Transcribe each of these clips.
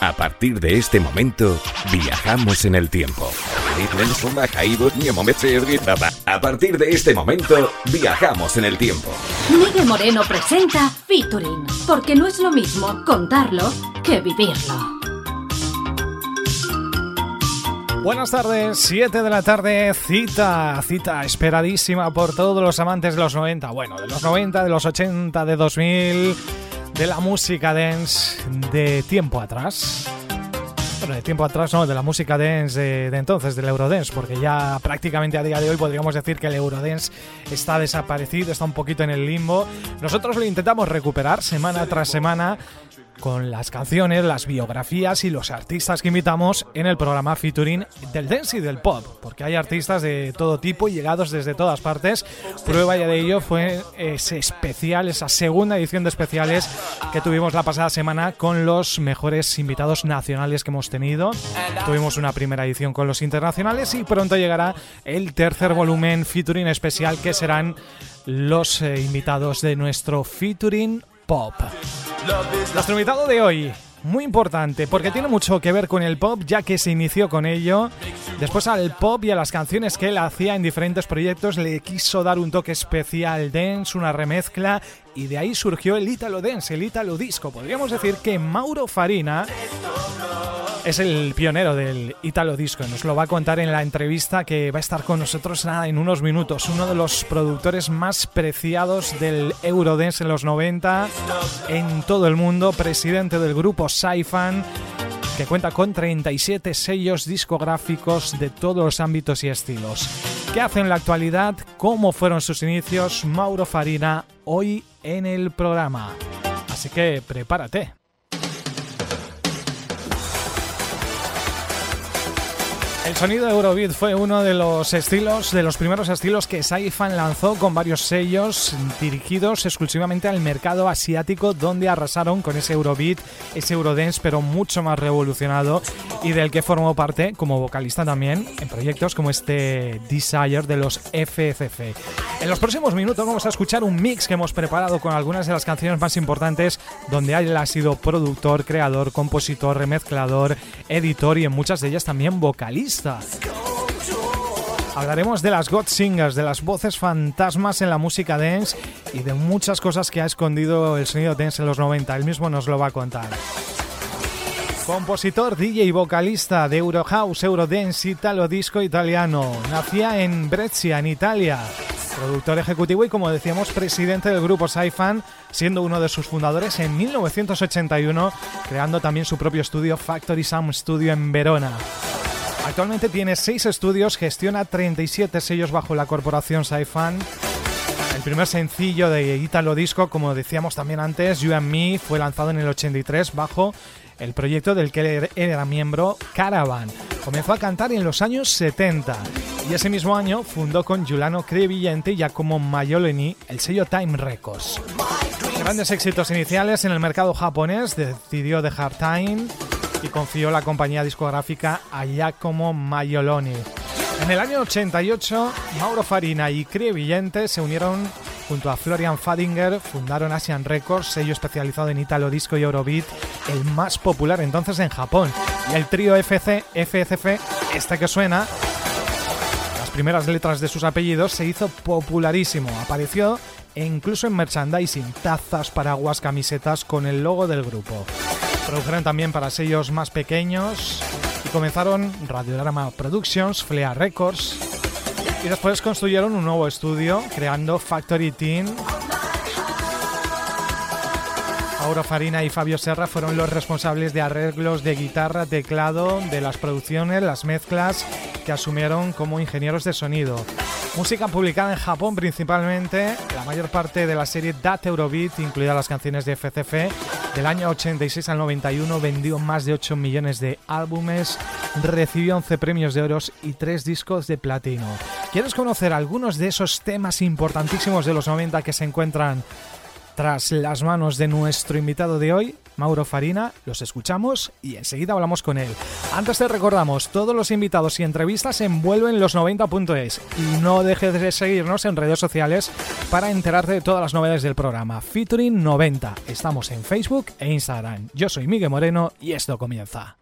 A partir de este momento, viajamos en el tiempo. A partir de este momento, viajamos en el tiempo. Miguel Moreno presenta Featuring, porque no es lo mismo contarlo que vivirlo. Buenas tardes, 7 de la tarde, cita, cita esperadísima por todos los amantes de los 90, bueno, de los 90, de los 80, de 2000 de la música dance de tiempo atrás. Bueno, de tiempo atrás no, de la música dance de, entonces, del Eurodance, porque ya prácticamente a día de hoy podríamos decir que el Eurodance está desaparecido, está un poquito en el limbo. Nosotros lo intentamos recuperar semana tras semana con las canciones, las biografías y los artistas que invitamos en el programa featuring del dance y del pop, porque hay artistas de todo tipo y llegados desde todas partes. Prueba ya de ello fue ese especial, esa segunda edición de especiales que tuvimos la pasada semana con los mejores invitados nacionales que hemos tenido. Tuvimos una primera edición con los internacionales y pronto llegará el tercer volumen featuring especial que serán los eh, invitados de nuestro featuring pop. Nuestro invitado de hoy, muy importante, porque tiene mucho que ver con el pop, ya que se inició con ello. Después al pop y a las canciones que él hacía en diferentes proyectos le quiso dar un toque especial dance, una remezcla, y de ahí surgió el Italo Dance, el Italo Disco. Podríamos decir que Mauro Farina es el pionero del Italo Disco. Nos lo va a contar en la entrevista que va a estar con nosotros en unos minutos. Uno de los productores más preciados del Eurodance en los 90 en todo el mundo, presidente del grupo Saifan que cuenta con 37 sellos discográficos de todos los ámbitos y estilos. ¿Qué hace en la actualidad? ¿Cómo fueron sus inicios? Mauro Farina hoy en el programa. Así que prepárate. El sonido de Eurobeat fue uno de los estilos, de los primeros estilos que Saifan lanzó con varios sellos dirigidos exclusivamente al mercado asiático, donde arrasaron con ese Eurobeat, ese Eurodance, pero mucho más revolucionado y del que formó parte como vocalista también en proyectos como este Desire de los FFF. En los próximos minutos vamos a escuchar un mix que hemos preparado con algunas de las canciones más importantes, donde él ha sido productor, creador, compositor, remezclador, editor y en muchas de ellas también vocalista. Hablaremos de las God Singers, de las voces fantasmas en la música dance y de muchas cosas que ha escondido el sonido dance en los 90. Él mismo nos lo va a contar. Compositor, DJ y vocalista de Eurohouse, Eurodance, Italo Disco italiano. Nacía en Brescia, en Italia. Productor ejecutivo y, como decíamos, presidente del grupo Saifan, siendo uno de sus fundadores en 1981, creando también su propio estudio Factory Sound Studio en Verona. Actualmente tiene 6 estudios, gestiona 37 sellos bajo la corporación Saifan. El primer sencillo de Italo Disco, como decíamos también antes, You and Me, fue lanzado en el 83 bajo el proyecto del que era miembro Caravan. Comenzó a cantar en los años 70 y ese mismo año fundó con Giuliano Crevillente y Giacomo Maiolini el sello Time Records. Grandes éxitos iniciales en el mercado japonés, decidió dejar Time y confió la compañía discográfica a Giacomo Maioloni. En el año 88, Mauro Farina y Villente se unieron junto a Florian Fadinger, fundaron Asian Records, sello especializado en Italo Disco y Eurobeat, el más popular entonces en Japón. Y el trío FC, FCF, este que suena, las primeras letras de sus apellidos, se hizo popularísimo. Apareció incluso en merchandising, tazas, paraguas, camisetas con el logo del grupo. Produjeron también para sellos más pequeños y comenzaron Radiodrama Productions, Flea Records y después construyeron un nuevo estudio creando Factory Teen. Auro Farina y Fabio Serra fueron los responsables de arreglos de guitarra, teclado, de las producciones, las mezclas que asumieron como ingenieros de sonido. Música publicada en Japón principalmente, la mayor parte de la serie Dat Eurobeat, incluidas las canciones de FCF, del año 86 al 91 vendió más de 8 millones de álbumes, recibió 11 premios de oro y 3 discos de platino. ¿Quieres conocer algunos de esos temas importantísimos de los 90 que se encuentran tras las manos de nuestro invitado de hoy? Mauro Farina, los escuchamos y enseguida hablamos con él. Antes te recordamos, todos los invitados y entrevistas envuelven los 90.es y no dejes de seguirnos en redes sociales para enterarte de todas las novedades del programa. Featuring 90. Estamos en Facebook e Instagram. Yo soy Miguel Moreno y esto comienza.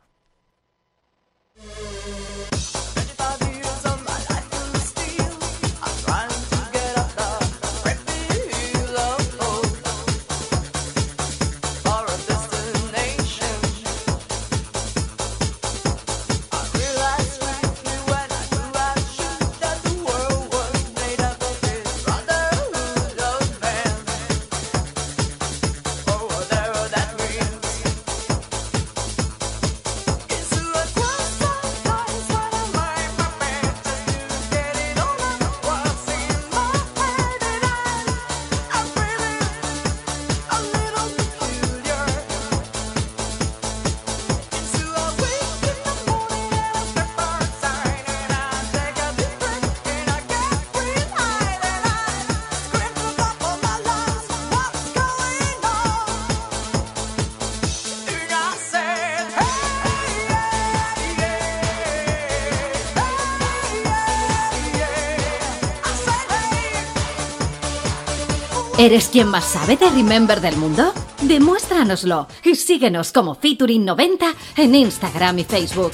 ¿Eres quien más sabe de Remember del mundo? Demuéstranoslo y síguenos como Featuring90 en Instagram y Facebook.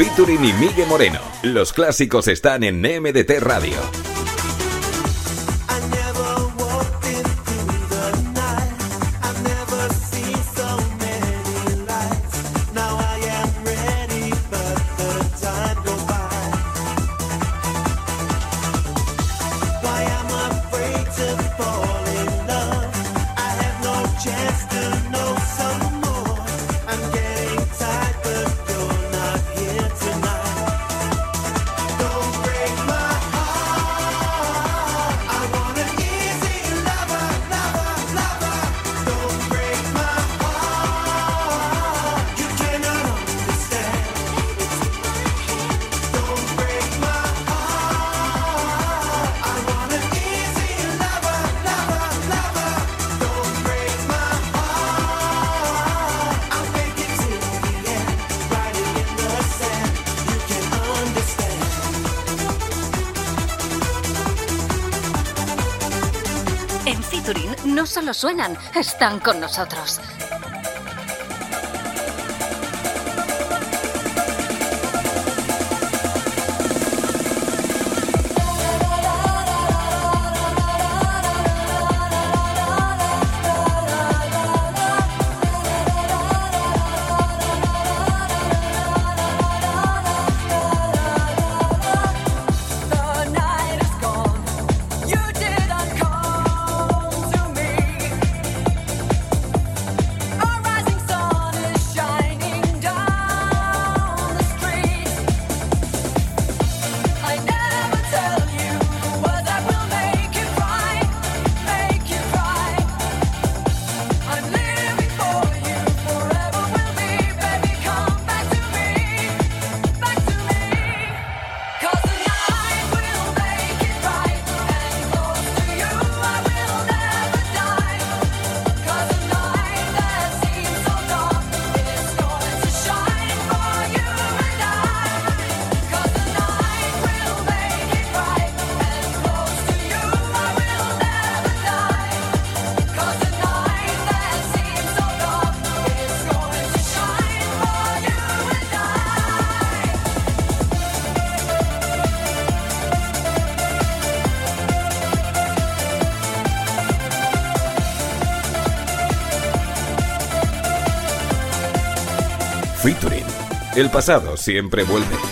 Featuring y Miguel Moreno. Los clásicos están en MDT Radio. Suenan, están con nosotros. El pasado siempre vuelve.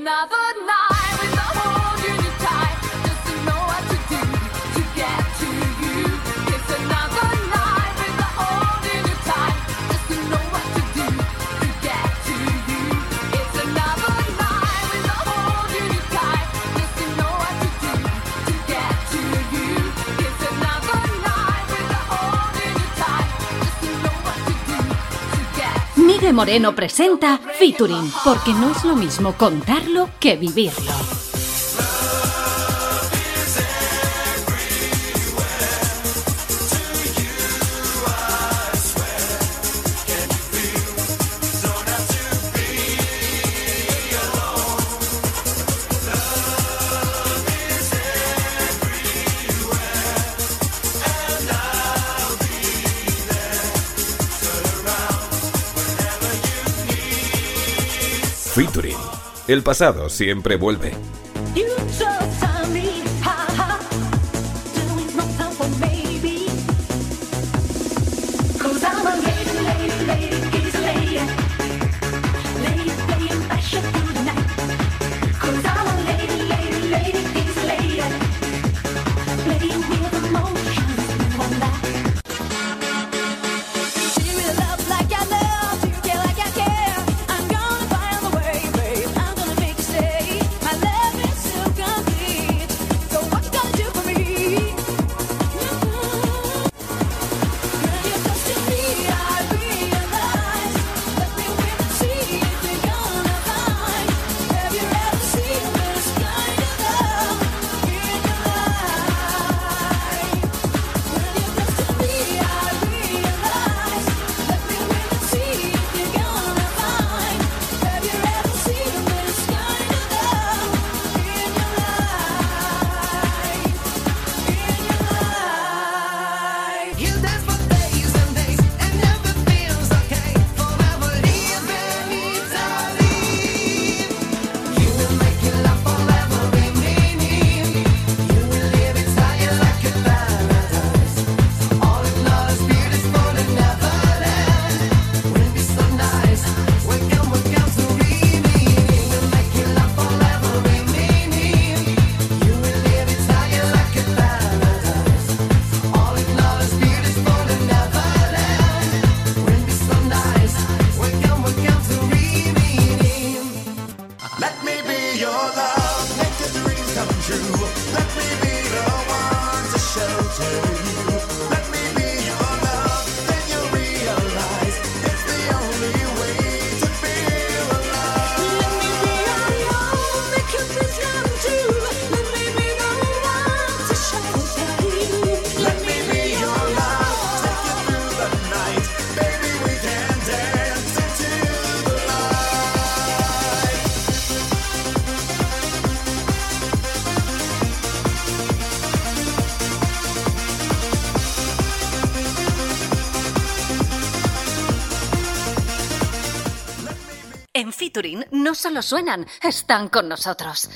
another night. Moreno presenta Featuring, porque no es lo mismo contarlo que vivirlo. El pasado siempre vuelve. No solo suenan, están con nosotros.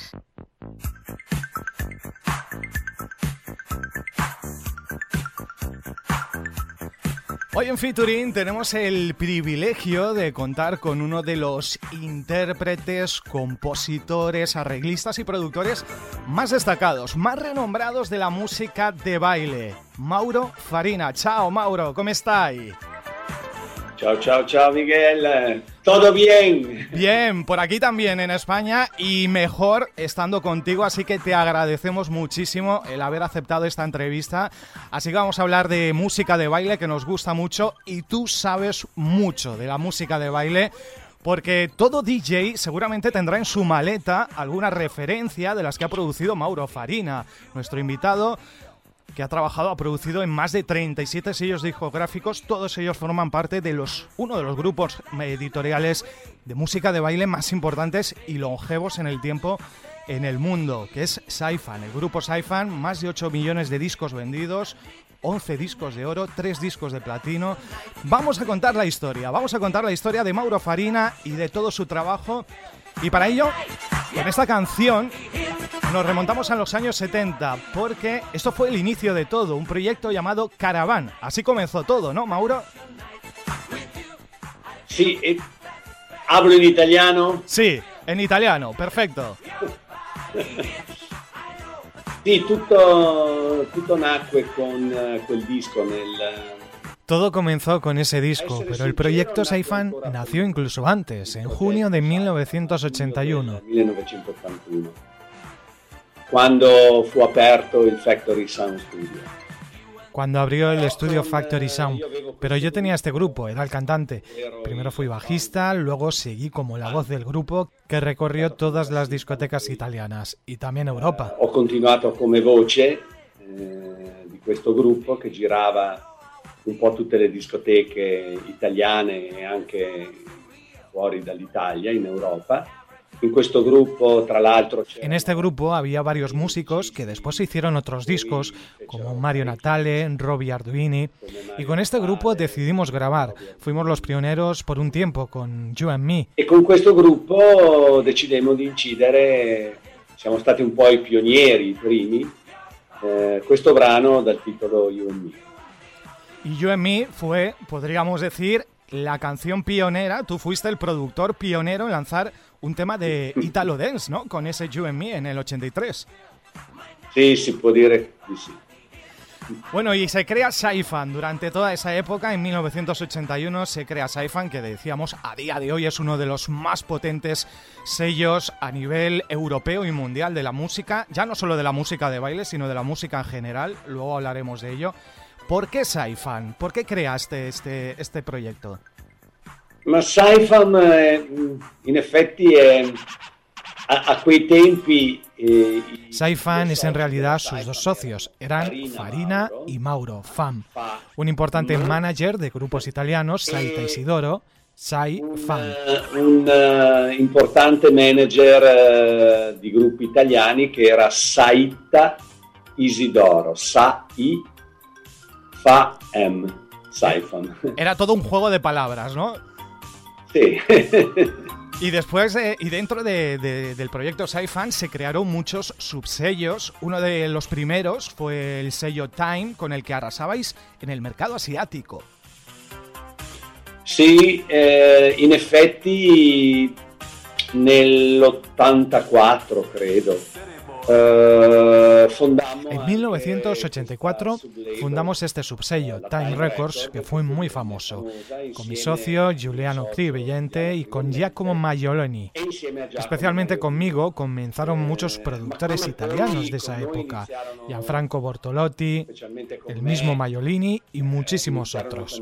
Hoy en Featuring tenemos el privilegio de contar con uno de los intérpretes, compositores, arreglistas y productores más destacados, más renombrados de la música de baile, Mauro Farina. Chao Mauro, ¿cómo estáis? Chao, chao, chao, Miguel. ¿Todo bien? Bien, por aquí también en España y mejor estando contigo, así que te agradecemos muchísimo el haber aceptado esta entrevista. Así que vamos a hablar de música de baile que nos gusta mucho y tú sabes mucho de la música de baile. Porque todo DJ seguramente tendrá en su maleta alguna referencia de las que ha producido Mauro Farina, nuestro invitado que ha trabajado, ha producido en más de 37 sellos discográficos. Todos ellos forman parte de los, uno de los grupos editoriales de música de baile más importantes y longevos en el tiempo en el mundo, que es Saifan. El grupo Saifan, más de 8 millones de discos vendidos, 11 discos de oro, 3 discos de platino. Vamos a contar la historia, vamos a contar la historia de Mauro Farina y de todo su trabajo. Y para ello, en esta canción nos remontamos a los años 70, porque esto fue el inicio de todo, un proyecto llamado Caravan. Así comenzó todo, ¿no, Mauro? Sí, eh, hablo en italiano. Sí, en italiano, perfecto. sí, tutto, tutto nacque con uh, quel disco nel todo comenzó con ese disco, pero el proyecto Saifan nació incluso antes, en junio de 1981. Cuando fue aperto el Factory Sound Studio. Cuando abrió el estudio Factory Sound. Pero yo tenía este grupo, era el cantante. Primero fui bajista, luego seguí como la voz del grupo que recorrió todas las discotecas italianas y también Europa. Ho continuato come voce eh, di questo gruppo che girava un po' tutte le discoteche italiane e anche fuori dall'Italia, in Europa. En questo gruppo, tra l'altro, en este grupo había varios músicos que después hicieron otros discos, como Mario Natale, Robbie Arduini, y con este grupo decidimos grabar. Fuimos los pioneros por un tiempo con You and Me. E con questo gruppo decidemmo di incidere, siamo stati un po' i pionieri, i primi, eh, questo brano dal titolo You and Me. Y You and Me fue, podríamos decir, la canción pionera, tú fuiste el productor pionero en lanzar un tema de Italo Dance, ¿no? Con ese You and Me en el 83. Sí, può dire di sì. Bueno, y se crea Saifan. Durante toda esa época, en 1981, se crea Saifan, que decíamos a día de hoy es uno de los más potentes sellos a nivel europeo y mundial de la música, ya no solo de la música de baile, sino de la música en general. Luego hablaremos de ello. ¿Por qué Saifan? ¿Por qué creaste este, este proyecto? Ma Saifan, eh, in effetti, a, a quei tempi... Eh, Saifan es en realidad sus dos socios, eran Farina y Mauro Fam, un importante manager de grupos italianos, Saita Isidoro, Sai Fan. Un, uh, importante manager uh, di gruppi italiani che era Saita Isidoro, Sai Fa M, Saifan. Era todo un juego de palabras, ¿no? Sí. Y después, eh, y dentro de, de, del proyecto Saifan se crearon muchos subsellos. Uno de los primeros fue el sello Time, con el que arrasabais en el mercado asiático. Sì, eh, in effetti nell'84 credo. Uh, en 1984 fundamos este subsello, Time Records, que fue muy famoso, con mi socio Giuliano Cribellente y con Giacomo Maioloni. Especialmente conmigo comenzaron muchos productores italianos de esa época, Gianfranco Bortolotti, el mismo Maiolini y muchísimos otros.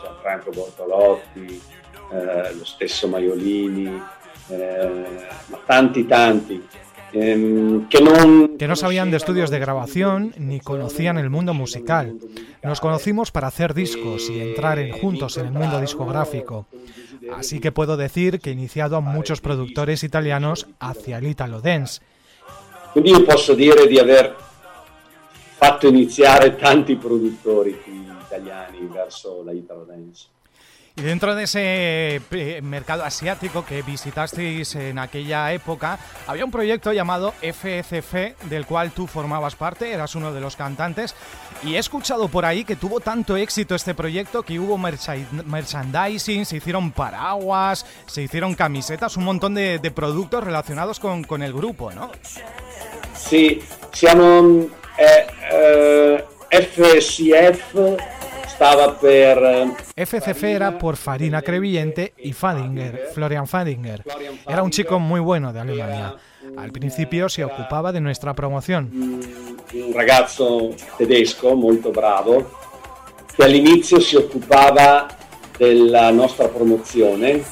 Gianfranco Bortolotti, eh, lo stesso Maiolini. Eh, tanti, tanti. Eh, que, no, que no sabían de estudios de grabación ni conocían el mundo musical. Nos conocimos para hacer discos y entrar en, juntos en el mundo discográfico. Así que puedo decir que he iniciado a muchos productores italianos hacia el Italo Dance. Quindi io posso dire di aver fatto iniziare tanti produttori italiani verso la Italo Dance. Y dentro de ese eh, mercado asiático que visitasteis en aquella época, había un proyecto llamado FCF, del cual tú formabas parte, eras uno de los cantantes, y he escuchado por ahí que tuvo tanto éxito este proyecto que hubo merchandising, se hicieron paraguas, se hicieron camisetas, un montón de, de productos relacionados con, con, el grupo, ¿no? Sí, siamo eh, eh, FCF estaba per... Eh, FCF era por Farina Crevillente y Fadinger, Florian Fadinger. Era un chico muy bueno de Alemania. Al principio se ocupaba de nuestra promoción. Un ragazzo tedesco molto bravo che all'inizio si occupava della nostra promozione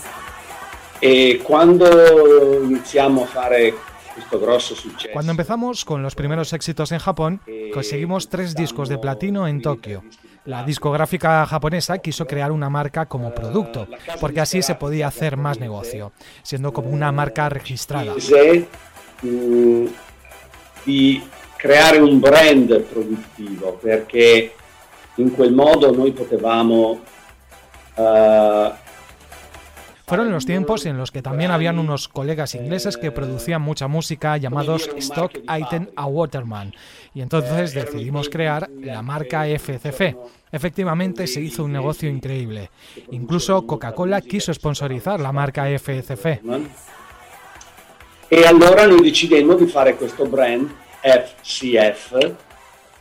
e quando iniziamo a fare Cuando empezamos con los primeros éxitos en Japón, conseguimos tres discos de platino en Tokio. La discográfica japonesa quiso crear una marca como producto, porque así se podía hacer más negocio, siendo como una marca registrada. Di creare un brand produttivo, perché in quel modo noi potevamo uh, fueron los tiempos en los que también habían unos colegas ingleses que producían mucha música llamados Stock Item a Waterman, y entonces decidimos crear la marca FCF. Efectivamente se hizo un negocio increíble. Incluso Coca-Cola quiso sponsorizar la marca FCF. E allora noi decidemmo di fare questo brand FCF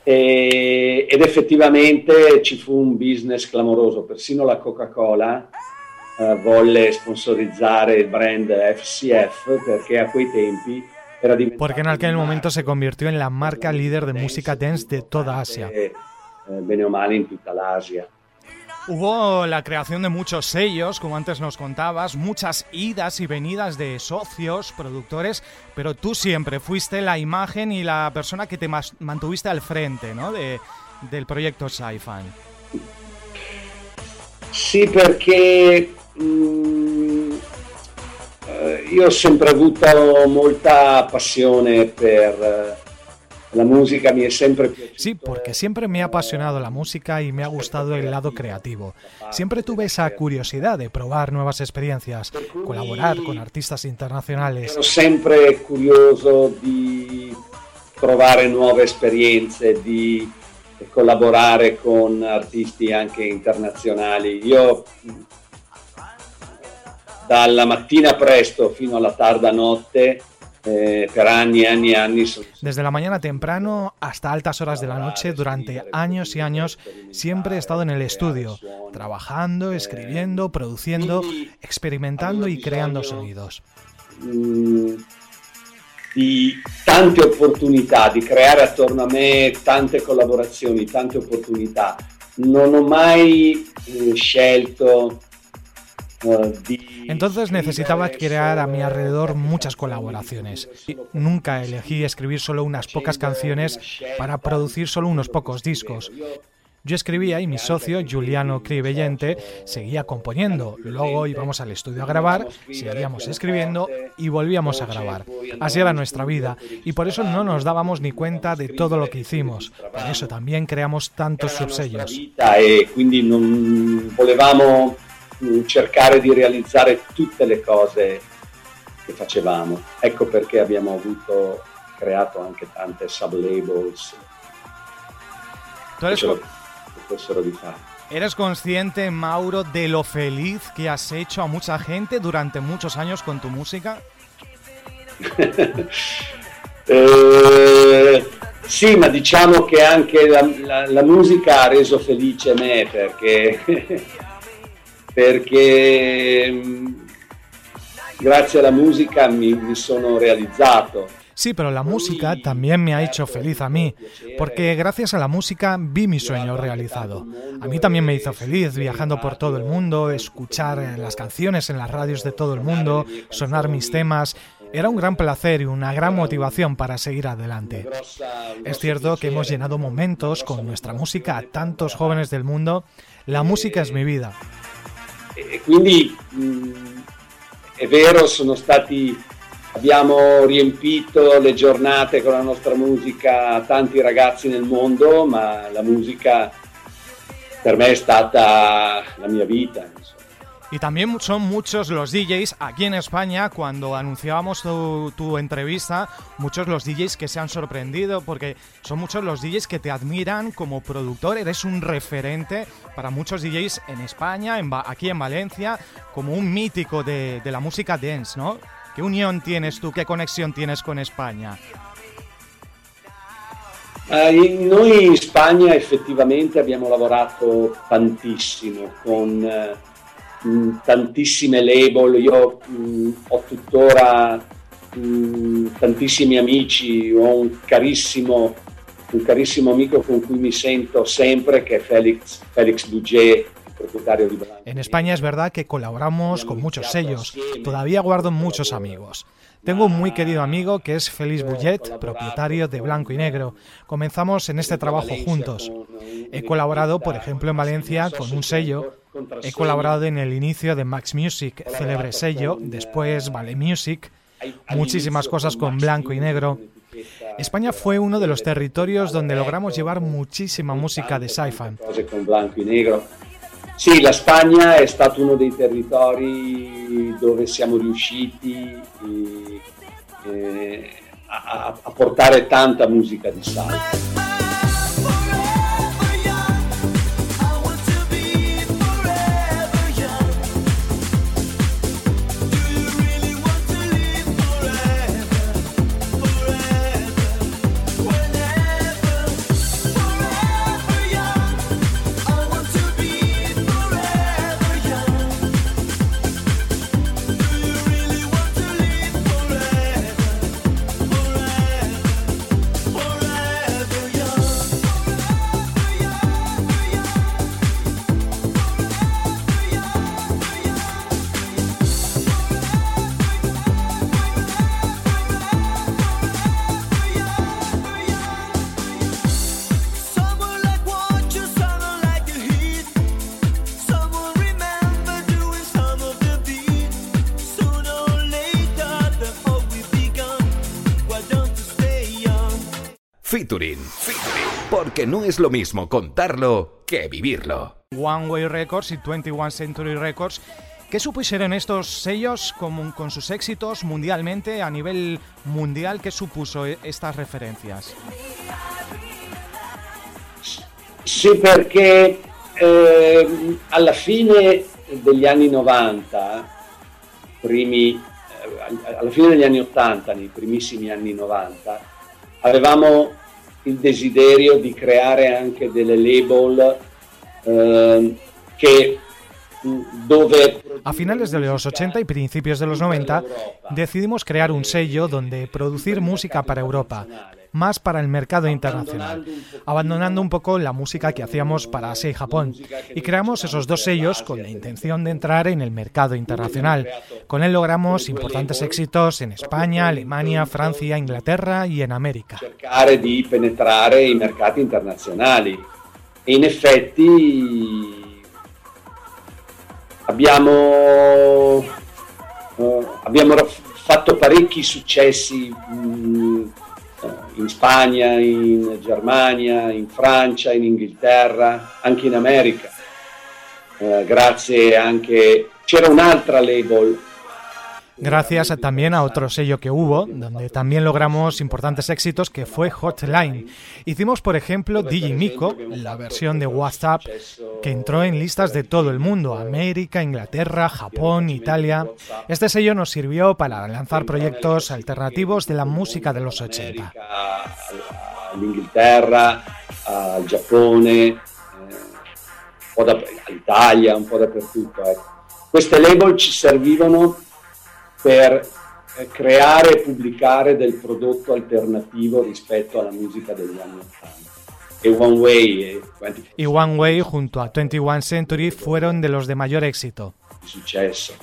e, ed effettivamente ci fu un business clamoroso, persino la Coca-Cola uh, volle sponsorizzare il brand FCF perché a quei tempi era diventato... Porque en aquel momento se convirtió en la marca líder de música dance de toda Asia. Eh, bene o male in tutta l'Asia. Hubo la creación de muchos sellos, como antes nos contabas, muchas idas y venidas de socios, productores, pero tú siempre fuiste la imagen y la persona que te mantuviste al frente ¿no? de, del proyecto Saifan. Sì, perché mm, eh, io ho sempre avuto molta passione per eh, la música me siempre Sí, porque siempre me ha apasionado la música y me ha gustado el lado creativo. Siempre tuve esa curiosidad de probar nuevas experiencias, colaborar con artistas internacionales. Sono sempre curioso di provare nuove esperienze, di collaborare con artisti anche internazionali. Io dalla mattina presto fino alla tarda notte eh, Desde la mañana temprano hasta altas horas de la noche, durante años y años, siempre he estado en el estudio, trabajando, escribiendo, produciendo, experimentando y creando sonidos. Di tante opportunità, di creare attorno a me tante collaborazioni, tante opportunità. Non ho mai eh, scelto entonces necesitaba crear a mi alrededor muchas colaboraciones. Nunca elegí escribir solo unas pocas canciones para producir solo unos pocos discos. Yo escribía y mi socio, Giuliano Cribellente, seguía componiendo. Luego íbamos al estudio a grabar, seguíamos escribiendo y volvíamos a grabar. Así era nuestra vida y por eso no nos dábamos ni cuenta de todo lo que hicimos. Por eso también creamos tantos subsellos. Cercare di realizzare tutte le cose che facevamo. Ecco perché abbiamo avuto, creato anche tante sub-labels fare. ¿Eres consciente, Mauro, de lo feliz que has hecho a mucha gente durante muchos años con tu música? eh, sì, ma diciamo che anche la, la, la musica ha reso felice me perché perché mm, grazie alla musica mi, mi sono realizzato. Sí, pero la música también me ha hecho feliz a mí, porque gracias a la música vi mi sueño realizado. A mí también me hizo feliz viajando por todo el mundo, escuchar las canciones en las radios de todo el mundo, sonar mis temas. Era un gran placer y una gran motivación para seguir adelante. Es cierto que hemos llenado momentos con nuestra música a tantos jóvenes del mundo. La música es mi vida. E quindi mh, è vero, sono stati, abbiamo riempito le giornate con la nostra musica tanti ragazzi nel mondo, ma la musica per me è stata la mia vita. Y también son muchos los DJs aquí en España, cuando anunciábamos tu, entrevista, muchos los DJs que se han sorprendido, porque son muchos los DJs que te admiran como productor, eres un referente para muchos DJs en España, en, aquí en Valencia, como un mítico de, la música dance, ¿no? ¿Qué unión tienes tú, qué conexión tienes con España? Eh, noi in Spagna effettivamente abbiamo lavorato tantissimo con eh, mh, tantissime label, io mh, ho tuttora mh, tantissimi amici, ho un carissimo, un carissimo amico con cui mi sento sempre che è Felix, Felix Bouget, En España es verdad que colaboramos con muchos sellos. Todavía guardo muchos amigos. Tengo un muy querido amigo que es Félix Bullet, propietario de Blanco y Negro. Comenzamos en este trabajo juntos. He colaborado, por ejemplo, en Valencia con un sello He colaborado en el inicio de Max Music, célebre sello, después Vale Music, muchísimas cosas con blanco y negro. España fue uno de los territorios donde logramos llevar muchísima música de sci-fi. Sì, la Spagna è stato uno dei territori dove siamo riusciti eh, a, a portare tanta musica di sci-fi. Featuring. Porque no es lo mismo contarlo que vivirlo. One Way Records y 21 Century Records. ¿Qué supusieron estos sellos con, con sus éxitos mundialmente, a nivel mundial? ¿Qué supuso e, estas referencias? Sì, perché eh, alla fine degli anni 90, primi, eh, alla fine degli anni 80, nei primissimi anni 90, avevamo il desiderio di creare anche delle label eh, che A finales de los 80 y principios de los 90 decidimos crear un sello donde producir música para Europa, más para el mercado internacional, abandonando un poco la música que hacíamos para Asia y Japón. Y creamos esos dos sellos con la intención de entrar en el mercado internacional. Con él logramos importantes éxitos en España, Alemania, Francia, Inglaterra y en América. Cercare di penetrare i mercati internazionali. E in effetti abbiamo, uh, abbiamo fatto parecchi successi mh, eh, in Spagna, in Germania, in Francia, in Inghilterra, anche in America. Uh, grazie anche c'era un'altra label gracias también a otro sello que hubo, donde también logramos importantes éxitos, que fue Hotline. Hicimos, por ejemplo, Digimico, la versión de WhatsApp, que entró en listas de todo el mundo, América, Inglaterra, Japón, Italia. Este sello nos sirvió para lanzar proyectos alternativos de la música de los 80. Inglaterra, al Giappone, eh, un po' dappertutto. Queste label ci servivano per eh, creare e pubblicare del prodotto alternativo rispetto alla musica degli anni 80. Y One Way, eh, y One Way junto a 21 Century fueron de los de mayor éxito. Suceso.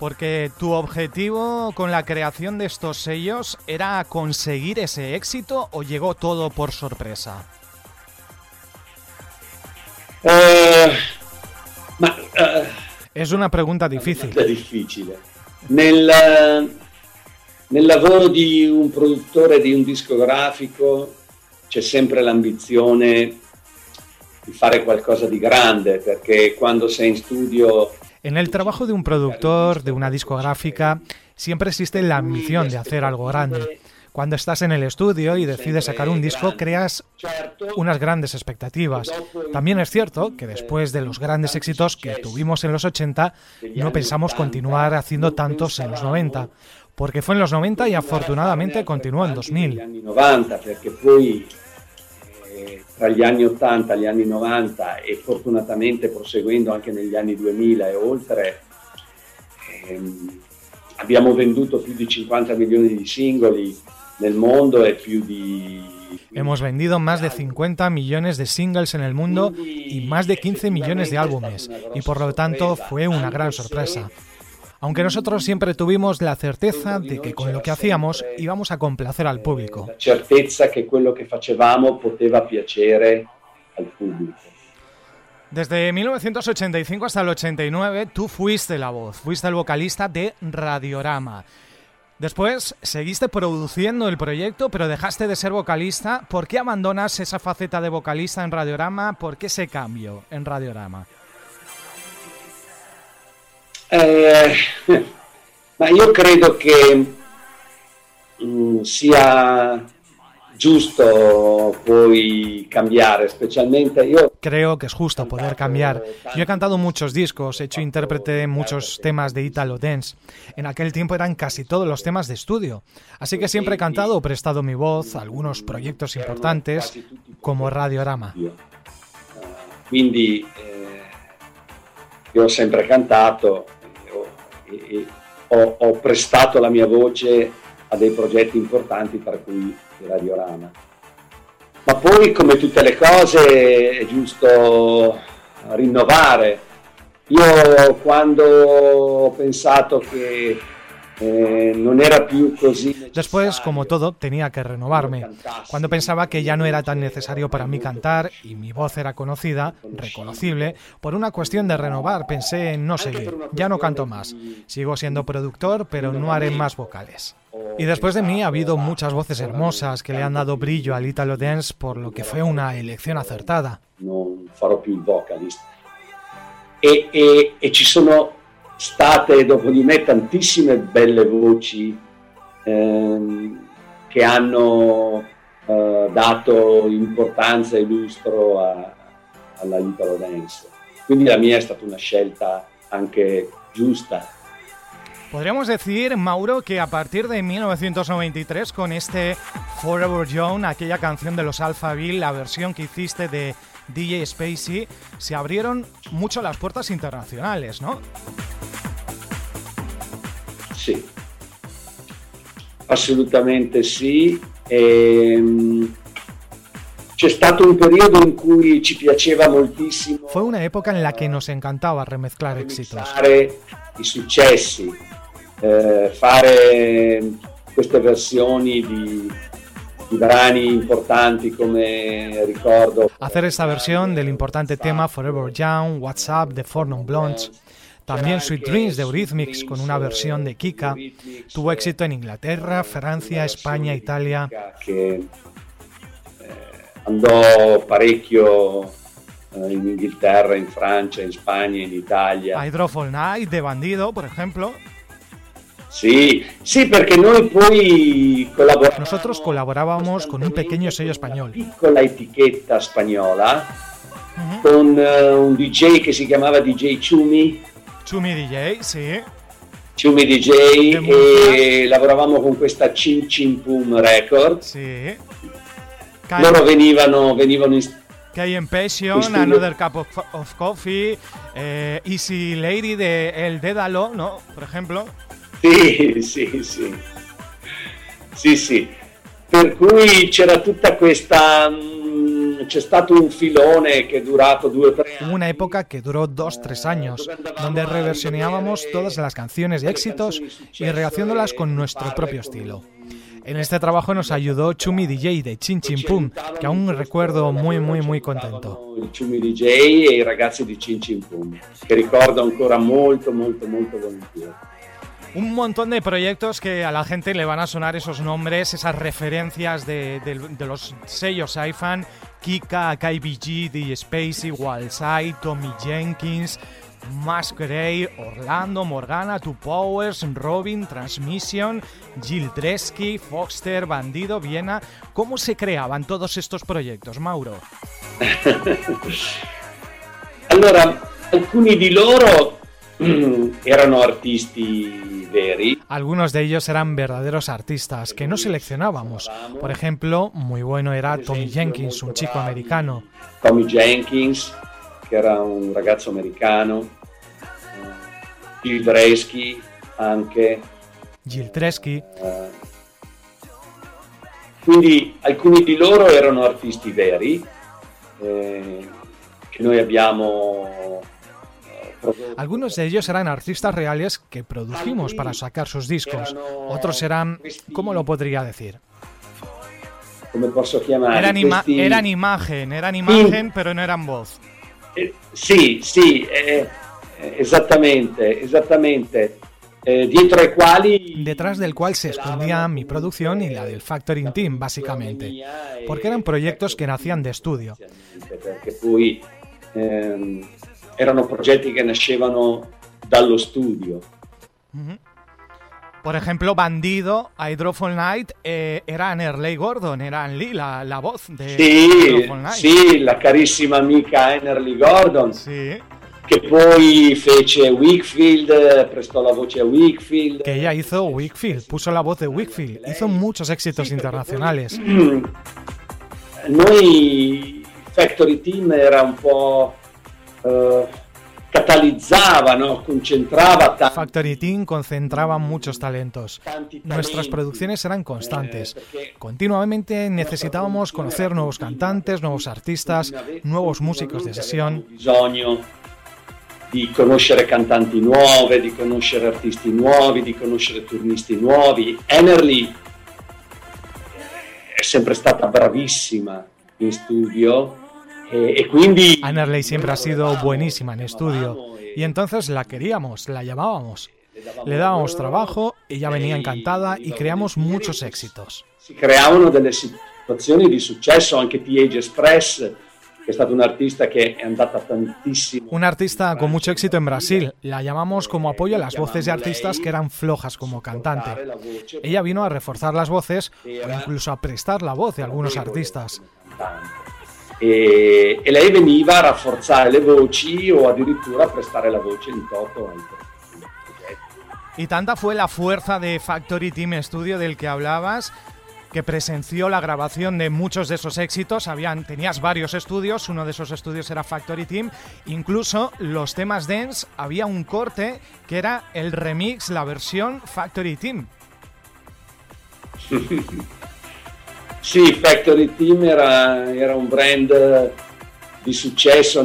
Porque tu objetivo con la creación de estos sellos era conseguir ese éxito o llegó todo por sorpresa? Eh, ma, uh, es una pregunta difícil. Una difficile. Nel, nel lavoro di un produttore di un discografico c'è sempre l'ambizione di fare qualcosa di grande, perché quando sei in studio... En el trabajo de un productor, de una discográfica, siempre existe la ambición de hacer algo grande. Cuando estás en el estudio y decides sacar un disco, creas unas grandes expectativas. También es cierto que después de los grandes éxitos que tuvimos en los 80, no pensamos continuar haciendo tantos en los 90, porque fue en los 90 y afortunadamente continuó en 2000. 90, perché poi tra gli anni 80 e gli anni 90 e fortunatamente proseguendo anche negli anni 2000 e oltre, ehm, abbiamo venduto più di 50 milioni di singoli del mundo es più di Hemos vendido más de 50 millones de singles en el mundo y más de 15 millones de álbumes, y por lo tanto fue una gran sorpresa. Aunque nosotros siempre tuvimos la certeza de que con lo que hacíamos íbamos a complacer al público. La certeza que quello que facevamo poteva piacere al público. Desde 1985 hasta el 89 tú fuiste la voz, fuiste el vocalista de Radiorama. Después seguiste produciendo el proyecto, pero dejaste de ser vocalista. ¿Por qué abandonas esa faceta de vocalista en Radiorama? ¿Por qué ese cambio en Radiorama? Eh, ma io credo che justo puoi cambiare, especialmente yo. Creo que es justo poder cambiar. Yo he cantado muchos discos, he hecho intérprete de muchos temas de Italo Dance. En aquel tiempo eran casi todos los temas de estudio. Así que siempre he cantado o prestado mi voz a algunos proyectos importantes como Radiorama. Quindi eh, io ho sempre cantato e, ho, ho prestato la mia voce a dei progetti importanti per cui di Radiorama. Ma poi, come tutte le cose, è giusto rinnovare. Io quando ho pensato che Eh, no era più così Después, como todo, tenía que renovarme. Cuando pensaba que ya no era tan necesario para mí cantar y mi voz era conocida, reconocible, por una cuestión de renovar pensé en no seguir. Ya no canto más. Sigo siendo productor, pero no haré más vocales. Y después de mí ha habido muchas voces hermosas que le han dado brillo al Italo Dance, por lo que fue una elección acertada. Non farò più il vocalist. E, e, e ci sono state dopo di me tantissime belle voci ehm, che hanno eh, dato importanza e lustro a, alla Italo Dance. Quindi la mia è stata una scelta anche giusta. Podríamos decir, Mauro, que a partir de 1993, con este Forever Young, aquella canción de los Alphaville, la versión que hiciste de DJ Spacey, se abrieron mucho las puertas internacionales, ¿no? Sì, assolutamente sì. Ehm, c'è stato un periodo in cui ci piaceva moltissimo Fue una época en la que nos encantaba remezclar éxitos. i successi, eh, fare queste versioni di, di brani importanti come ricordo Hacer esta versión del importante tema Forever Young, WhatsApp de Four Non Blondes. También Sweet Dreams de Eurythmics con una versión de Kika. Tuvo éxito en Inglaterra, Francia, España, Italia. che eh, andò parecchio eh, in Inghilterra, in Francia, in Spagna, in Italia. Hydro All Night de Bandido, por ejemplo. Sì, sì, perché noi poi collaboravamo Nosotros colaborábamos con un pequeño sello español. piccola etichetta spagnola Ujú. con eh, un DJ che si chiamava DJ Chumi, Chumi DJ, sí. Chumi DJ e lavoravamo con questa Chin Chin Boom Records. Sí. Loro venivano, venivano in, Kay Passion, Estudio. Another Cup of, of Coffee, eh, Easy Lady de El Dédalo, ¿no? Por ejemplo. Sì, sì, sì. Sì, sì. Per cui c'era tutta questa... mm, c'è stato un filone che è durato due tre anni. una época que duró dos, tres años, donde reversionábamos todas las canciones y éxitos y rehaciéndolas con nuestro propio estilo. En este trabajo nos ayudó Chumi DJ de Chin Chin Pum, que aún recuerdo muy, muy, muy contento. Il Ciumi DJ e i ragazzi di Cin Cin Pum, che ricordo ancora molto, molto, molto volentieri. Un montón de proyectos que a la gente le van a sonar esos nombres, esas referencias de, los sellos iFan, Kika, KBG, DJ Spacey, Walsai, Tommy Jenkins, Masquerade, Orlando, Morgana, Two Powers, Robin, Transmission, Jill Dresky, Foxter, Bandido, Viena. ¿Cómo se creaban todos estos proyectos, Mauro? Allora, alcuni di loro mm, erano artisti Algunos de ellos eran verdaderos artistas que no seleccionábamos. Por ejemplo, muy bueno era Tommy Jenkins, un chico americano. Tommy Jenkins, che era un ragazzo americano, eh, Bill Dresky anche. Jill Tresky, eh. Quindi alcuni di loro erano artisti veri eh, che noi abbiamo. Algunos de ellos eran artistas reales que produjimos para sacar sus discos. Otros eran, ¿cómo lo podría decir? Eran, ima- Questi- eran imagen, eran imagen, pero no eran voz. Eh, sì, sì, eh, eh, esattamente, esattamente. Eh. Detrás del cual se escondía mi producción y la del Factoring Team, básicamente. Porque eran proyectos que nacían de estudio. Poi erano progetti che nascevano dallo studio. Ujú. Por ejemplo, Bandido, Hydrofall Night, eh, era Nerley Gordon, era Lee, la, la voz de Sì, Night. sì, la carissima amica Enerly Gordon, Sí, che poi fece Wickfield, prestò la voce a Wickfield. que ella hizo Wickfield, puso la voz de Wickfield, hizo muchos éxitos internacionales. Noi, Factory Team era un po'... eh, no? concentrava tanti, Factory Team concentraba muchos talentos. Nuestras producciones eran constantes. Eh, Continuamente necesitábamos conocer nuevos cantantes, nuevos artistas, nuevos músicos de sesión. Di conoscere cantanti nuove, di conoscere artisti nuovi, di conoscere turnisti nuovi. Enerly è sempre stata bravissima in studio e, e quindi... Enerly siempre ha sido buenísima en estudio y entonces la queríamos, la llamábamos. Le dábamos trabajo, ella venía encantada y creamos muchos éxitos. Si creavano delle situazioni di successo, anche TH Express è stata un'artista che è andata tantissimo. Un artista con mucho éxito en Brasil. La llamamos como apoyo a las voces de artistas que eran flojas como cantante. Ella vino a reforzar las voces o incluso a prestar la voz de algunos artistas. E, e lei veniva a rafforzare le voci o addirittura a prestare la voce in toto ai Y tanta fue la fuerza de Factory Team Studio del que hablabas que presenció la grabación de muchos de esos éxitos. Habían, tenías varios estudios, uno de esos estudios era Factory Team. Incluso los temas dance, había un corte que era el remix, la versión Factory Team. Sí, Factory Team era, era un brand de suceso,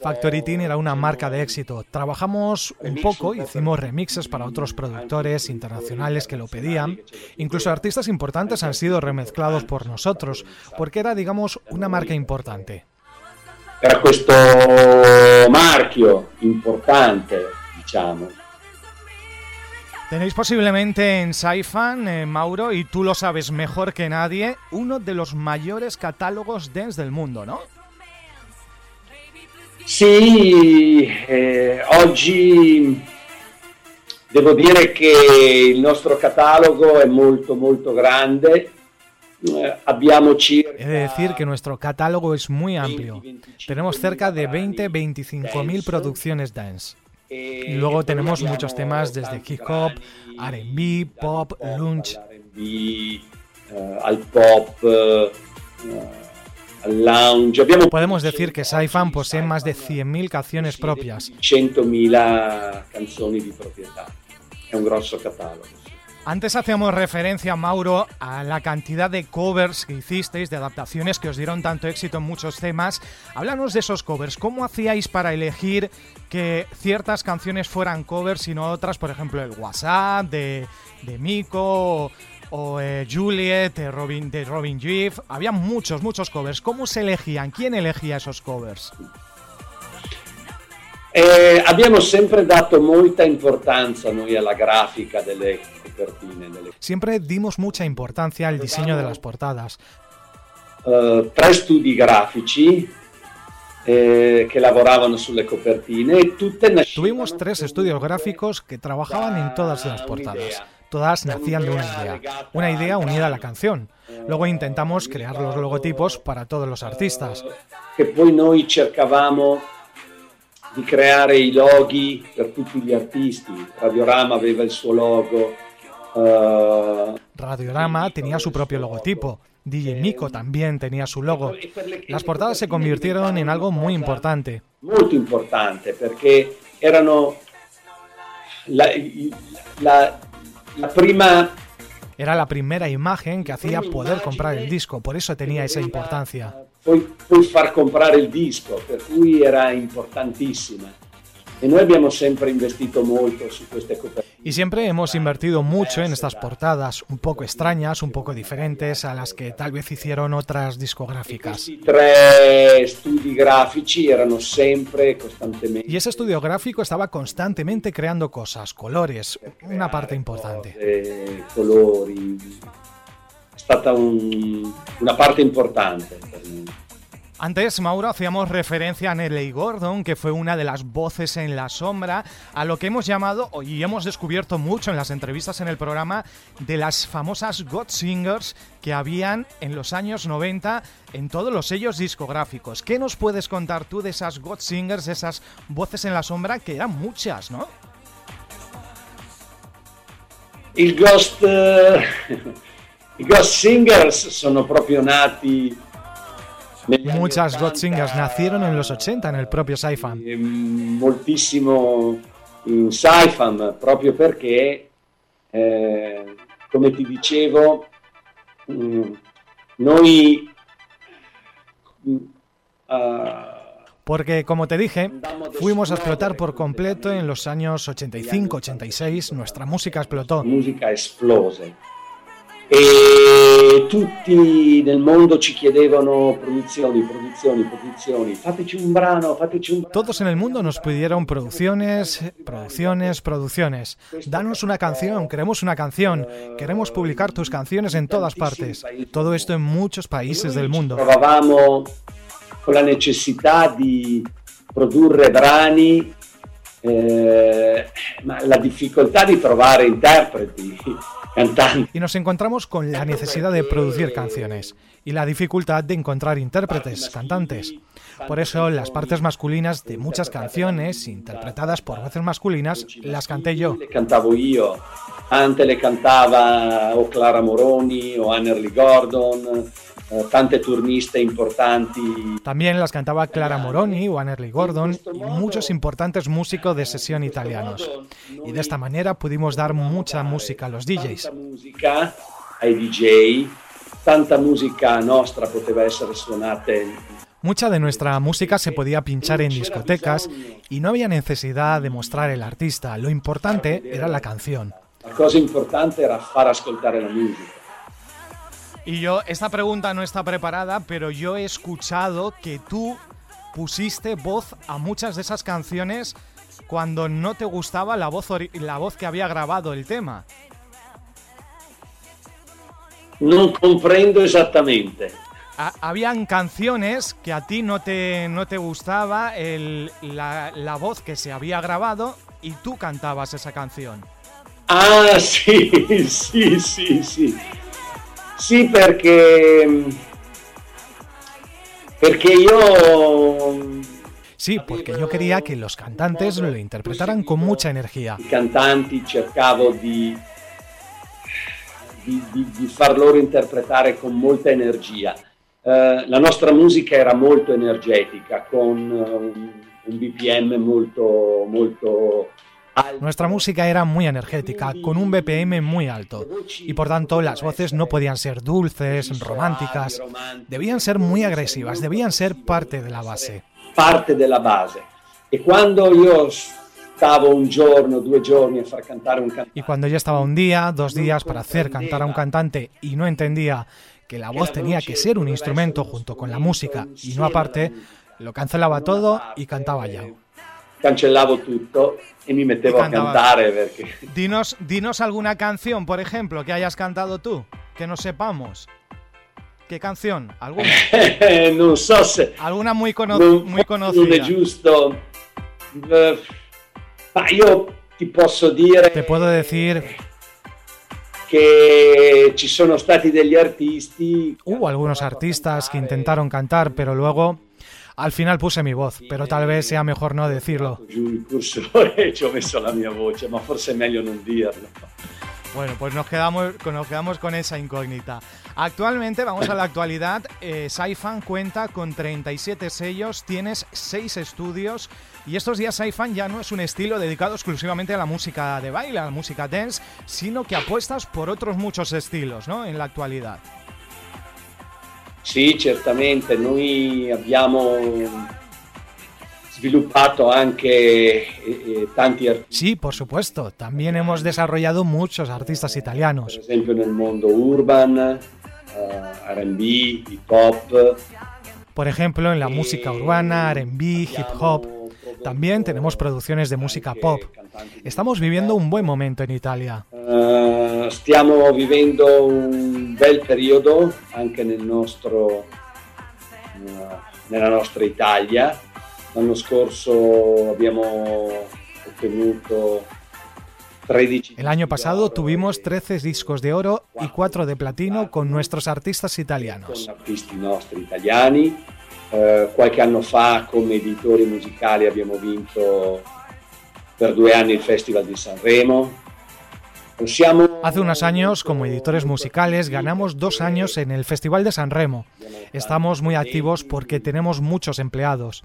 Factory Team era una marca de éxito. Trabajamos un poco, hicimos remixes para otros productores internacionales que lo pedían. Incluso artistas importantes han sido remezclados por nosotros, porque era, digamos, una marca importante. Era questo marchio importante, diciamo. Tenéis posiblemente en Saifan, eh, Mauro, y tú lo sabes mejor que nadie, uno de los mayores catálogos dance del mundo, ¿no? Sì, eh, oggi devo dire che il nostro catalogo è molto molto grande. Eh, abbiamo circa He de decir que nuestro catálogo es muy amplio. Tenemos cerca de 20-25 mil producciones dance. Y luego tenemos muchos temas desde hip hop, R&B, pop, lunch. R&B, eh, al pop, eh, lounge. Abbiamo Podemos decir que Saifan posee más de 100.000 canciones propias. 100.000 canzoni di proprietà. È un grosso catalogo. Antes hacíamos referencia, Mauro, a la cantidad de covers que hicisteis, de adaptaciones que os dieron tanto éxito en muchos temas. Háblanos de esos covers. ¿Cómo hacíais para elegir que ciertas canciones fueran covers y no otras? Por ejemplo, el WhatsApp de, de Miko o eh, Juliet de Robin, de Robin Gibb. Había muchos, muchos covers. ¿Cómo se elegían? ¿Quién elegía esos covers? Eh, abbiamo sempre dato molta importanza noi alla grafica delle Siempre dimos mucha importancia al diseño de las portadas. Uh, tre studi grafici eh, che lavoravano sulle copertine e tutte Tuvimos tres estudios gráficos que trabajaban en todas las portadas. Todas nacían de una idea, una idea unida a la canción. Luego intentamos crear los logotipos para todos los artistas. Che poi noi cercavamo di creare i loghi per tutti gli artisti. Radiorama aveva il suo logo. Uh, Radiorama tenía su propio logotipo. DJ Miko también tenía su logo. Las portadas se convirtieron en algo muy importante. Molto importante perché erano la, la, la prima Era la primera imagen que hacía poder comprar el disco, por eso tenía esa importancia. poi, poi far comprare il disco, per cui era importantissima. E noi abbiamo sempre investito molto su queste copertine. Y siempre hemos invertido mucho en estas portadas, un poco extrañas, un poco diferentes a las que tal vez hicieron otras discográficas. Y ese estudio gráfico estaba constantemente creando cosas, colores, una parte importante. colori. È stata un- una parte importante per me. Antes, Mauro, hacíamos referencia a Nelly Gordon, que fue una de las voces en la sombra, a lo que hemos llamado, y hemos descubierto mucho en las entrevistas en el programa, de las famosas God Singers que habían en los años 90 en todos los sellos discográficos. ¿Qué nos puedes contar tú de esas God Singers, esas voces en la sombra, que eran muchas, ¿no? Il Ghost, eh, I Ghost Singers sono nati Muchas God 80, Singers nacieron en los 80 en el propio Saifan. eh, moltissimo in Saifam proprio perché eh, come ti dicevo mm, noi mm, ah, Porque, como te dije, fuimos a explotar por completo en los años 85-86, nuestra música explotó. Música explose. E tutti nel mondo ci chiedevano produzioni, produzioni, produzioni, fateci un brano, fateci un brano. Todos en el mundo nos pidieron producciones, producciones, producciones. Danos una canción, queremos una canción, queremos publicar tus canciones en todas partes. Todo esto en muchos países del mundo. Con la necesidad de produrre brani eh, ma la difficoltà di trovare interpreti y nos encontramos con la necesidad de producir canciones y la dificultad de encontrar intérpretes, cantantes. Por eso las partes masculinas de muchas canciones interpretadas por voces masculinas las canté yo. Cantavo yo. Antes le cantaba o Clara Moroni o Annerly Gordon eh, tante turniste importantes. También las cantaba Clara Moroni o Annerly Gordon y muchos importantes músicos de sesión italianos. Y de esta manera pudimos dar mucha música a los DJs. Música DJ, tanta música nostra poteva essere suonata Mucha de nuestra música se podía pinchar en discotecas y no había necesidad de mostrar el artista, lo importante era la canción. La cosa importante era far ascoltare la música. Y yo, esta pregunta no está preparada, pero yo he escuchado que tú pusiste voz a muchas de esas canciones cuando no te gustaba la voz, la voz que había grabado el tema. No comprendo exactamente. habían canciones que a ti no te, no te gustaba la, la voz que se había grabado y tú cantabas esa canción. Ah, sí, sí, sí, sí. Sì, perché, perché io Sí, porque yo quería que los cantantes lo interpretaran con mucha energía. I cantanti cercavo di, di, di, di far loro interpretare con molta energia. Uh, la nostra musica era molto energetica, con un, un BPM molto, molto Nuestra música era muy energética, con un BPM muy alto, y por tanto las voces no podían ser dulces, románticas, debían ser muy agresivas, debían ser parte de la base. Parte de la base. Y cuando yo estaba un giorno, due giorni a far un cantante. Y cuando yo estaba un día, dos días para hacer cantar a un cantante y no entendía que la voz tenía que ser un instrumento junto con la música y no aparte, lo cancelaba todo y cantaba ya. Cancellavo tutto y me mettevo a cantare Dinos, dinos alguna canción, por ejemplo, que hayas cantado tú, que no sepamos. ¿Qué canción? ¿Alguna? no so se... Alguna muy, cono muy conocida. Non è giusto. Eh, ma io ti posso dire... Te puedo decir... Que ci sono stati degli artisti... Hubo algunos artistas que intentaron cantar, pero luego al final puse mi voz, pero tal vez sea mejor no decirlo. Bueno, pues nos quedamos, nos quedamos con esa incógnita. Actualmente, vamos a la actualidad, eh, Saifan cuenta con 37 sellos, tienes 6 estudios y estos días Saifan ya no es un estilo dedicado exclusivamente a la música de baile, a la música dance, sino que apuestas por otros muchos estilos, ¿no? En la actualidad. Sì, certamente, noi abbiamo sviluppato anche eh, eh, tanti artistas. Sí, por supuesto, también hemos desarrollado muchos artistas italianos. Por ejemplo, en el mundo urban, eh, R&B, hip hop. Por ejemplo, en la música urbana, R&B, hip hop. También tenemos producciones de música pop. Estamos viviendo un buen momento en Italia. Stiamo vivendo un bel periodo anche nel nostro, nella nostra Italia. L'anno scorso abbiamo ottenuto 13 El año pasado tuvimos 13 discos de oro y 4 de platino con nuestros artistas italianos. Con artisti nostri italiani. Uh, qualche anno fa come editori musicali abbiamo vinto per due anni il Festival di Sanremo. Hace unos años, como editores musicales, ganamos dos años en el Festival de San Remo. Estamos muy activos porque tenemos muchos empleados.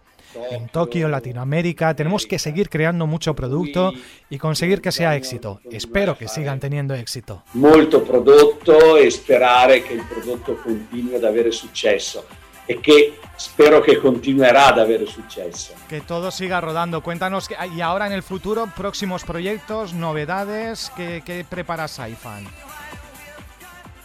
En Tokio, Latinoamérica, tenemos que seguir creando mucho producto y conseguir que sea éxito. Espero que sigan teniendo éxito. Mucho producto y esperar que el producto continúe ad avere successo. E che spero che continuerà ad avere successo. Que todo siga rodando. Cuéntanos, que, y ahora en el futuro, próximos proyectos, novedades, ¿qué, qué prepara Saifan?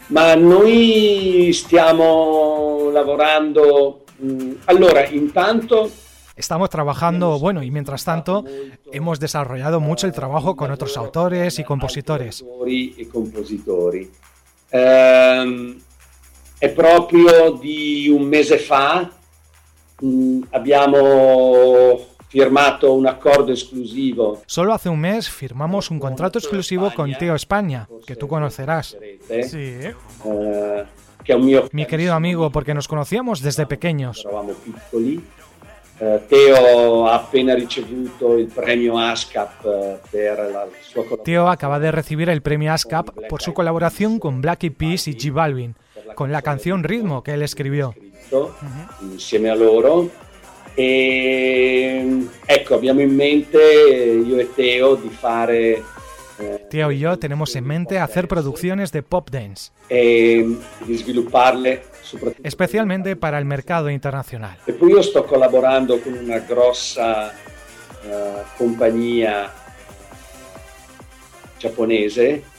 Ma noi stiamo lavorando... Mh, allora, intanto Estamos trabajando, bueno, y mientras tanto hemos desarrollado mucho el trabajo con otros autores y compositores. E compositori. Ehm, è proprio di un mese fa mh, abbiamo firmato un accordo esclusivo. Solo hace un mes firmamos un contrato exclusivo con Teo España, que tú conocerás. Sí. Eh, Mi querido amigo, porque nos conocíamos desde pequeños. Eh, Teo ha appena ricevuto il premio ASCAP eh, per la sua collaborazione Teo acaba de recibir el premio ASCAP por su colaboración con Black Eyed Peas y G Balvin, con la canción Ritmo que él escribió. insieme a loro. E ecco, abbiamo in mente eh, io e Teo di fare Teo y yo tenemos en mente hacer producciones de pop dance, e svilupparle soprattutto. Especialmente para el mercado internacional. E poi io sto collaborando con una grossa eh, compagnia giapponese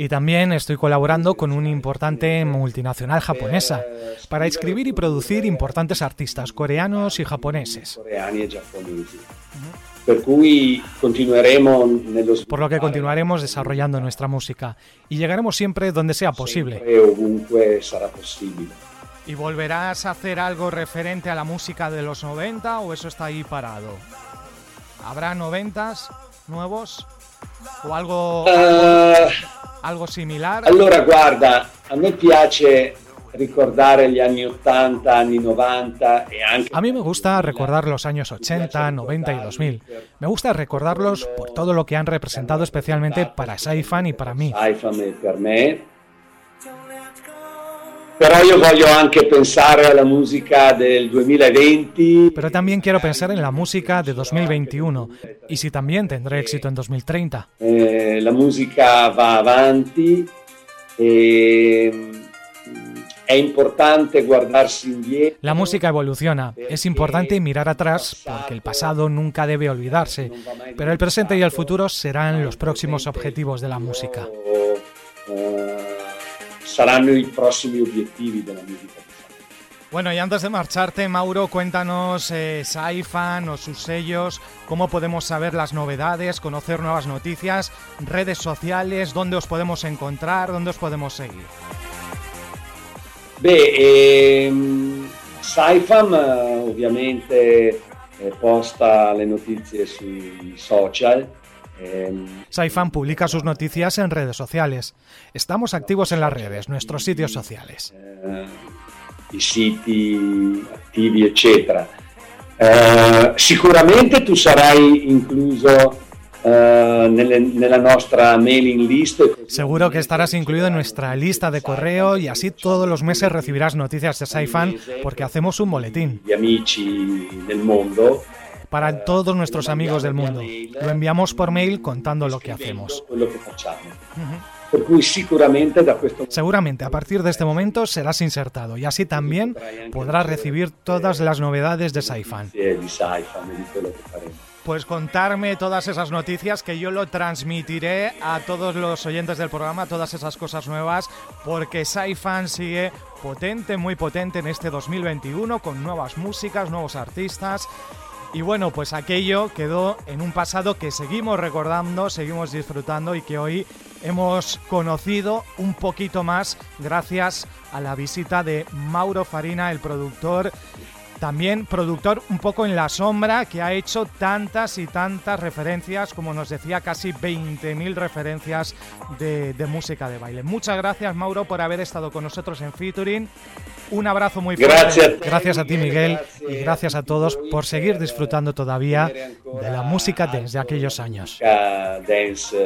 Y también estoy colaborando con una importante multinacional japonesa para escribir y producir importantes artistas coreanos y japoneses. Per cui nello Por lo que continuaremos desarrollando nuestra música y llegaremos siempre donde sea posible. e sarà possibile. ¿Y volverás a hacer algo referente a la música de los 90 o eso está ahí parado? ¿Habrá 90s nuevos o algo, Eh, algo similar? allora guarda, a me piace ricordare gli anni 80, anni 90 e anche A mí me gusta recordar los años 80, 90 y 2000. Me gusta recordarlos por todo lo que han representado especialmente para Saifan y para mí. alla musica del 2020. Pero también quiero pensar en la música de 2021 y si también tendré éxito en 2030. Eh, la musica va avanti e mm, è importante guardarsi indietro. La música evoluciona. Es importante mirar atrás porque el pasado nunca debe olvidarse, pero el presente y el futuro serán los próximos objetivos de la música. Eh, saranno i prossimi obiettivi della musica. Bueno, y antes de marcharte, Mauro, cuéntanos eh, Saifan o sus sellos, cómo podemos saber las novedades, conocer nuevas noticias, redes sociales, dónde os podemos encontrar, dónde os podemos seguir. Beh, ehm, Saifam eh, ovviamente eh, posta le notizie sui social. ehm, Saifan publica sus noticias en redes sociales. Estamos activos en las redes, nuestros sitios sociales. eh, i siti attivi, eccetera. Eh, sicuramente tu sarai incluso eh, nelle- nella nostra mailing list. Seguro que estarás incluido en nuestra lista de correo y así todos los meses recibirás noticias de Saifan porque hacemos un boletín del mondo. para todos nuestros amigos del mundo. Lo enviamos por mail contando lo que hacemos. Seguramente a partir de este momento serás insertado y así también podrás recibir todas las novedades de Saifan. Pues contarme todas esas noticias que yo lo transmitiré a todos los oyentes del programa, todas esas cosas nuevas, porque Saifan sigue potente, muy potente en este 2021 con nuevas músicas, nuevos artistas. Y bueno, pues aquello quedó en un pasado que seguimos recordando, seguimos disfrutando y que hoy hemos conocido un poquito más gracias a la visita de Mauro Farina, el productor también productor un poco en la sombra que ha hecho tantas y tantas referencias, como nos decía, casi 20.000 referencias de, de música de baile. Muchas gracias Mauro por haber estado con nosotros en Featuring. Un abrazo muy fuerte. Gracias. Gracias a ti Miguel y gracias a todos por seguir disfrutando todavía de la música desde aquellos años. Dance